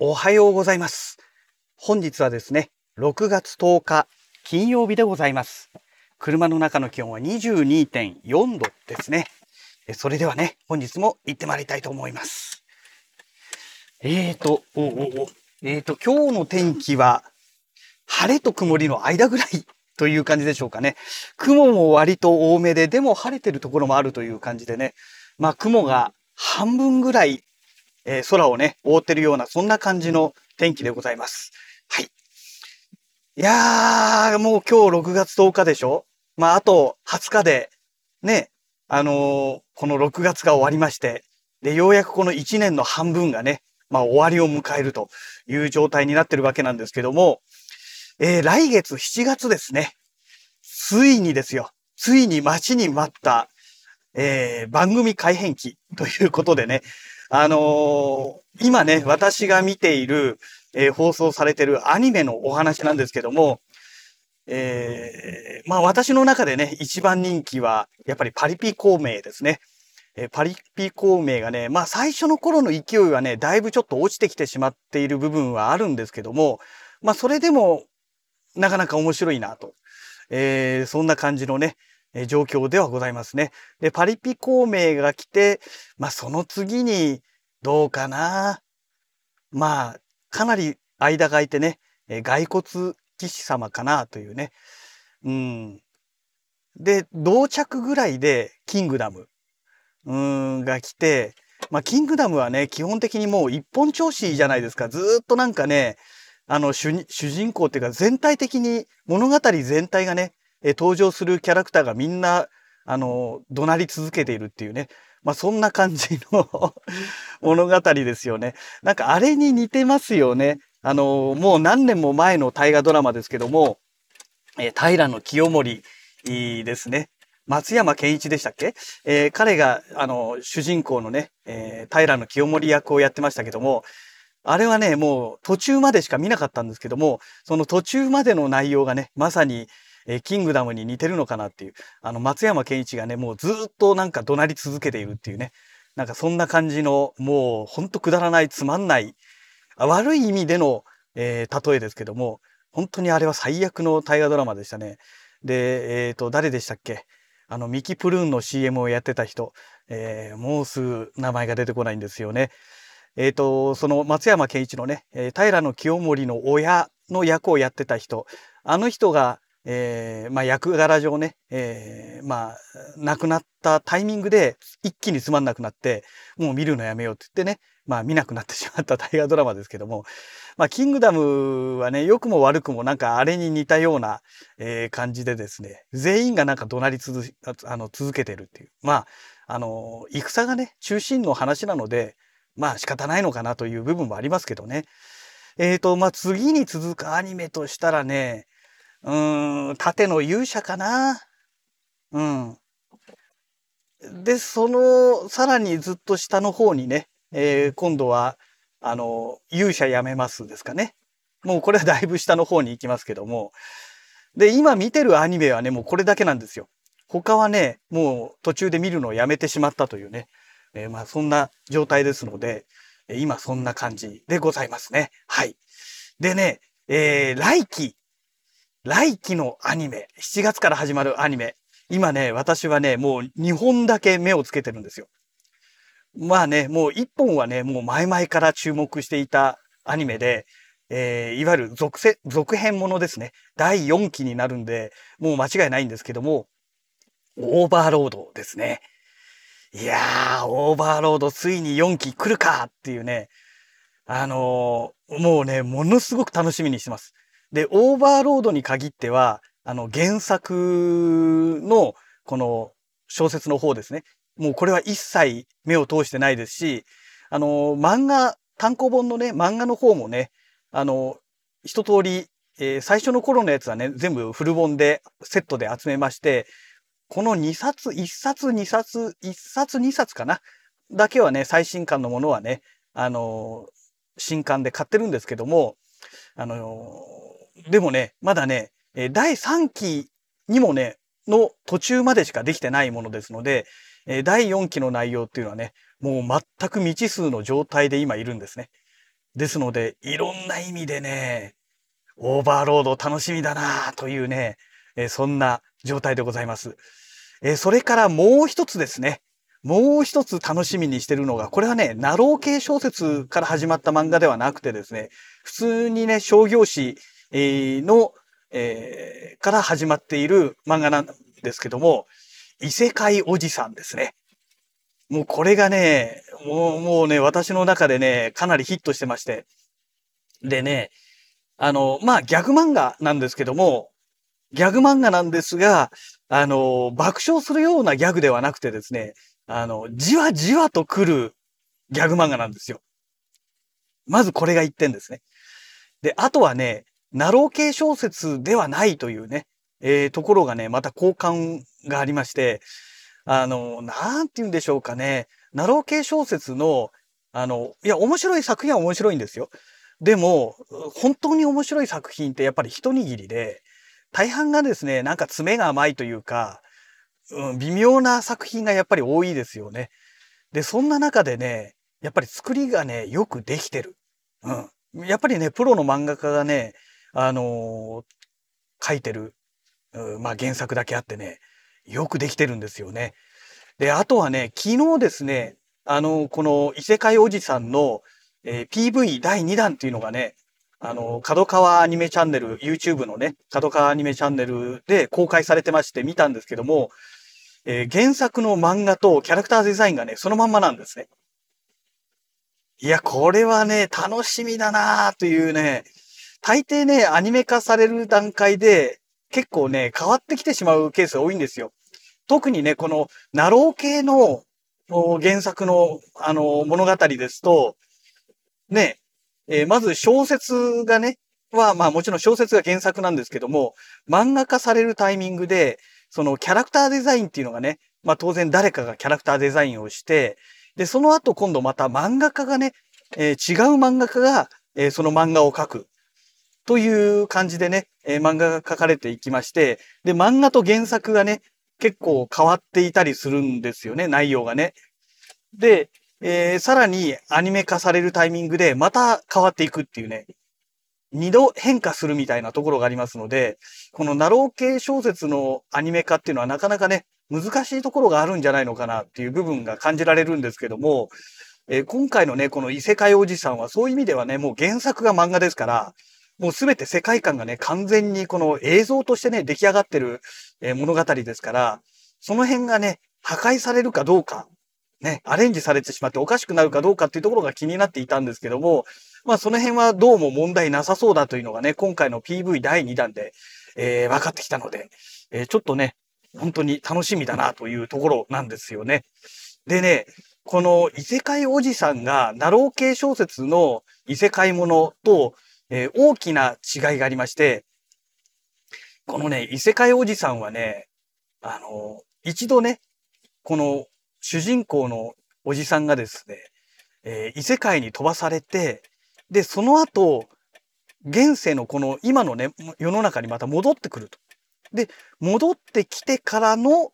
おはようございます。本日はですね、6月10日金曜日でございます。車の中の気温は22.4度ですね。それではね、本日も行ってまいりたいと思います。えーと、おおおえーと、今日の天気は晴れと曇りの間ぐらいという感じでしょうかね。雲も割と多めで、でも晴れてるところもあるという感じでね。まあ雲が半分ぐらい、えー空をね、覆ってるような、そんな感じの天気でございます。はい。いやー、もう今日6月10日でしょ？まああと20日で、ね、あのーこの6月が終わりまして、で、ようやくこの1年の半分がね、まあ終わりを迎えるという状態になってるわけなんですけども、えー来月7月ですね。ついにですよ。ついに待ちに待った、えー番組改編期ということでね、あのー今ね、私が見ている、えー放送されてるアニメのお話なんですけども、えーまあ私の中でね、一番人気は、やっぱりパリピ孔明ですね。えパリピ孔明がね、まあ最初の頃の勢いはね、だいぶちょっと落ちてきてしまっている部分はあるんですけども、まあそれでも、なかなか面白いなと。えーそんな感じのね、状況ではございますね。で、パリピ孔明が来て、まあその次に、どうかな。まあ、かなり間が空いてね、骸骨騎士様かなというね。うん。で、同着ぐらいで、キングダム、うん、が来て、まあ、キングダムはね、基本的にもう一本調子じゃないですか。ずっとなんかね、あの主、主人公っていうか全体的に物語全体がね、えー登場するキャラクターがみんな、あの、怒鳴り続けているっていうね。まあ、そんな感じの物語ですよね。なんかあれに似てますよね。あの、もう何年も前の大河ドラマですけども、えー平清盛ですね。松山健一でしたっけ、えー彼が、あの、主人公のね、えー平清盛役をやってましたけども、あれはね、もう途中までしか見なかったんですけども、その途中までの内容がね、まさに、えーキングダムに似てるのかなっていう、あの、松山健一がね、もうずっとなんか怒鳴り続けているっていうね、なんかそんな感じの、もうほんとくだらない、つまんない、悪い意味での、えー例えですけども、本当にあれは最悪の大河ドラマでしたね。で、えっ、と、誰でしたっけ？あの、ミキプルーンの CM をやってた人、えーもうすぐ名前が出てこないんですよね。えっ、と、その松山健一のね、えー平清盛の親の役をやってた人、あの人が、えーまあ、役柄上ね、えーまあ、亡くなったタイミングで一気につまんなくなって、もう見るのやめようって言ってね、まあ見なくなってしまった大河ドラマですけども、まあ、キングダムはね、良くも悪くもなんかあれに似たような、えー感じでですね、全員がなんか怒鳴り続あの続けてるっていう。まあ、あの、戦がね、中心の話なので、まあ仕方ないのかなという部分もありますけどね。えーと、まあ次に続くアニメとしたらね、うーん、盾の勇者かな。うん。で、その、さらにずっと下の方にね、えー今度は、あの、勇者やめますですかね。もうこれはだいぶ下の方に行きますけども。で、今見てるアニメはね、もうこれだけなんですよ。他はね、もう途中で見るのをやめてしまったというね。えーまあそんな状態ですので、えー今そんな感じでございますね。はい。でね、えー来期、来期のアニメ、7月から始まるアニメ。今ね、私はね、もう2本だけ目をつけてるんですよ。まあね、もう1本はね、もう前々から注目していたアニメで、えーいわゆる続、続編ものですね。第4期になるんで、もう間違いないんですけども、オーバーロードですね。いやー、オーバーロードついに4期来るかっていうね、あのーもうね、ものすごく楽しみにしてます。で、オーバーロードに限っては、あの、原作の、この、小説の方ですね。もうこれは一切目を通してないですし、あの、漫画、単行本のね、漫画の方もね、あの、一通り、えー最初の頃のやつはね、全部フル本で、セットで集めまして、この2冊、1冊、2冊、1冊、2冊かな？だけはね、最新刊のものはね、あの、新刊で買ってるんですけども、あの、でもね、まだね、第3期にもね、の途中までしかできてないものですので、第4期の内容っていうのはね、もう全く未知数の状態で今いるんですね。ですので、いろんな意味でね、オーバーロード楽しみだなというね、そんな状態でございます。それからもう一つですね。もう一つ楽しみにしてるのが、これはね、なろう系小説から始まった漫画ではなくてですね、普通にね、商業誌、の、えー、から始まっている漫画なんですけども、異世界おじさんですね。もうこれがね、もう、もうね、私の中でね、かなりヒットしてまして。でね、あの、まあ、ギャグ漫画なんですけども、ギャグ漫画なんですが、あの、爆笑するようなギャグではなくてですね、あの、じわじわと来るギャグ漫画なんですよ。まずこれが一点ですね。で、あとはね、なろう系小説ではないというね、えー、ところがね、また好感がありまして、あの、なんて言うんでしょうかね。なろう系小説の、あの、いや、面白い作品は面白いんですよ。でも、本当に面白い作品ってやっぱり一握りで、大半がですね、なんか詰めが甘いというか、うん、微妙な作品がやっぱり多いですよね。で、そんな中でね、やっぱり作りがね、よくできてる。うん。やっぱりね、プロの漫画家がね、あの、書いてる、まあ原作だけあってね、よくできてるんですよね。で、あとはね、昨日ですね、あの、この異世界おじさんの、えー、PV 第2弾っていうのがね、あの、角川アニメチャンネル、YouTube のね、角川アニメチャンネルで公開されてまして見たんですけども、えー、原作の漫画とキャラクターデザインがね、そのまんまなんですね。いや、これはね、楽しみだなというね、大抵ね、アニメ化される段階で、結構ね、変わってきてしまうケースが多いんですよ。特にね、この、ナロー系の原作の、あの、物語ですと、ね、えー、まず小説がね、は、まあもちろん小説が原作なんですけども、漫画化されるタイミングで、そのキャラクターデザインっていうのがね、まあ当然誰かがキャラクターデザインをして、で、その後今度また漫画家がね、えー、違う漫画家が、えー、その漫画を描く。という感じでね、えー、漫画が描かれていきまして、で、漫画と原作がね、結構変わっていたりするんですよね、内容がね。で、えー、さらにアニメ化されるタイミングでまた変わっていくっていうね、二度変化するみたいなところがありますので、このナロー系小説のアニメ化っていうのはなかなかね、難しいところがあるんじゃないのかなっていう部分が感じられるんですけども、えー、今回のね、この異世界おじさんはそういう意味ではね、もう原作が漫画ですから、もうすべて世界観がね、完全にこの映像としてね、出来上がってる、え、物語ですから、その辺がね、破壊されるかどうか、ね、アレンジされてしまっておかしくなるかどうかっていうところが気になっていたんですけども、まあその辺はどうも問題なさそうだというのがね、今回の PV 第2弾で、えー、分かってきたので、えー、ちょっとね、本当に楽しみだなというところなんですよね。でね、この異世界おじさんが、ナロー系小説の異世界ものと、えー、大きな違いがありまして、このね、異世界おじさんはね、あの、一度ね、この主人公のおじさんがですね、えー、異世界に飛ばされて、で、その後、現世のこの今のね、世の中にまた戻ってくると。で、戻ってきてからの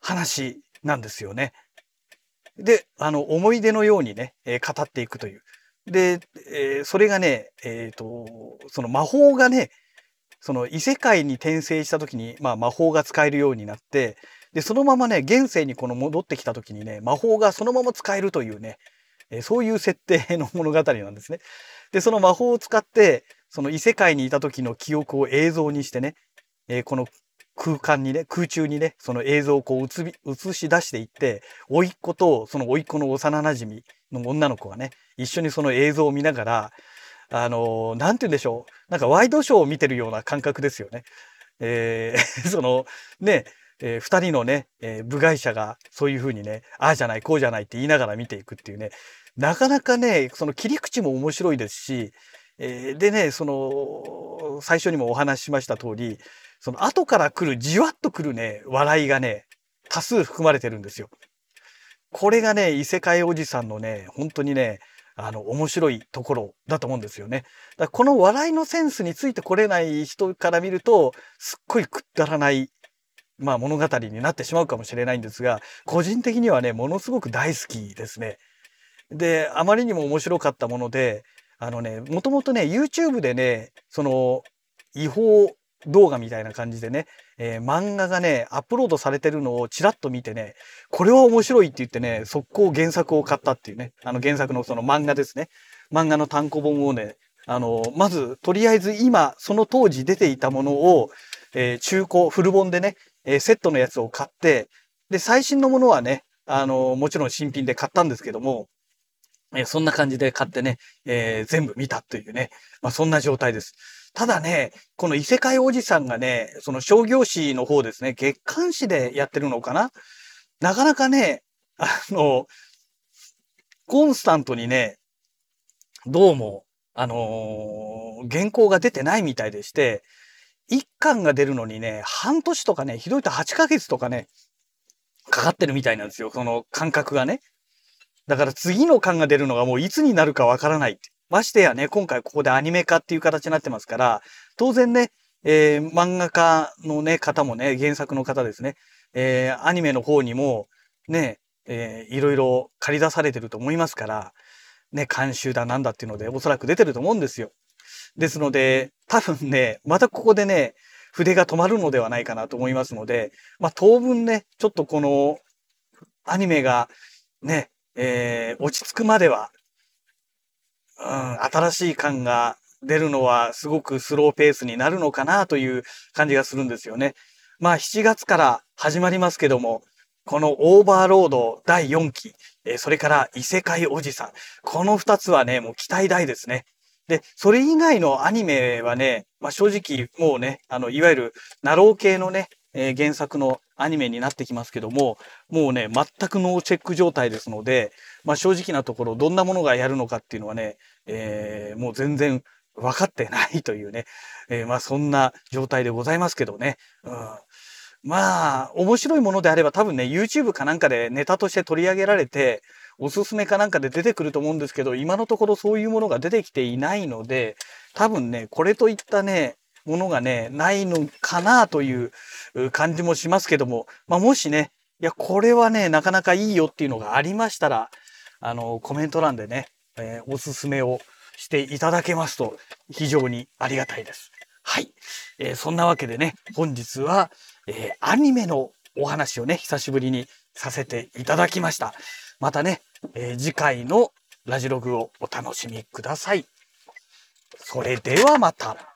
話なんですよね。で、あの、思い出のようにね、えー、語っていくという。で、えー、それがね、えっ、ー、と、その魔法がね、その異世界に転生した時に、まあ魔法が使えるようになって、で、そのままね、現世にこの戻ってきた時にね、魔法がそのまま使えるというね、えー、そういう設定の物語なんですね。で、その魔法を使って、その異世界にいた時の記憶を映像にしてね、えー、この空間にね、空中にね、その映像をこう映し出していって、甥っ子とその甥っ子の幼馴染の女の子がね、一緒にその映像を見ながら、あの、なんて言うんでしょう。なんかワイドショーを見てるような感覚ですよね。えー、その、ね、えー、二人のね、えー、部外者がそういうふうにね、ああじゃない、こうじゃないって言いながら見ていくっていうね、なかなかね、その切り口も面白いですし、えー、でね、その、最初にもお話ししました通り、その後から来るじわっと来るね、笑いがね、多数含まれてるんですよ。これがね、異世界おじさんのね、本当にね、あの、面白いところだと思うんですよね。だこの笑いのセンスについてこれない人から見ると、すっごいくったらない、まあ物語になってしまうかもしれないんですが、個人的にはね、ものすごく大好きですね。で、あまりにも面白かったもので、あのね、もともとね、YouTube でね、その、違法動画みたいな感じでね、えー、漫画がね、アップロードされてるのをちらっと見てね、これは面白いって言ってね、速攻原作を買ったっていうね、あの原作のその漫画ですね。漫画の単行本をね、あの、まず、とりあえず今、その当時出ていたものを、えー、中古、フル本でね、えー、セットのやつを買って、で、最新のものはね、あの、もちろん新品で買ったんですけども、え、そんな感じで買ってね、え全部見たというね、まあ、そんな状態です。ただね、この異世界おじさんがね、その商業誌の方ですね、月刊誌でやってるのかな？なかなかね、あの、コンスタントにね、どうも、あのー、原稿が出てないみたいでして、一巻が出るのにね、半年とかね、ひどいと8ヶ月とかね、かかってるみたいなんですよ。その感覚がね。だから次の巻が出るのがもういつになるかわからないって。ましてやね、今回ここでアニメ化っていう形になってますから、当然ね、えー、漫画家のね、方もね、原作の方ですね、えー、アニメの方にも、ね、えー、いろいろ借り出されてると思いますから、ね、監修だなんだっていうので、おそらく出てると思うんですよ。ですので、多分ね、またここでね、筆が止まるのではないかなと思いますので、まあ当分ね、ちょっとこのアニメがね、えー、落ち着くまでは、うん、新しい感が出るのはすごくスローペースになるのかなという感じがするんですよね。まあ7月から始まりますけども、このオーバーロード第4期、えそれから異世界おじさん。この2つはね、もう期待大ですね。で、それ以外のアニメはね、まあ、正直もうね、あの、いわゆるナロー系のね、えー、原作のアニメになってきますけども、もうね、全くノーチェック状態ですので、まあ、正直なところ、どんなものがやるのかっていうのはね、えー、もう全然分かってないというね、えー、まあ、そんな状態でございますけどね。うんまあ、面白いものであれば多分ね、YouTube かなんかでネタとして取り上げられて、おすすめかなんかで出てくると思うんですけど、今のところそういうものが出てきていないので、多分ね、これといったね、ものがね、ないのかなという感じもしますけども、まあ、もしね、いや、これはね、なかなかいいよっていうのがありましたら、あの、コメント欄でね、えー、おすすめをしていただけますと非常にありがたいです。はい。えー、そんなわけでね、本日は、えー、アニメのお話をね、久しぶりにさせていただきました。またね、えー、次回のラジログをお楽しみください。それではまた。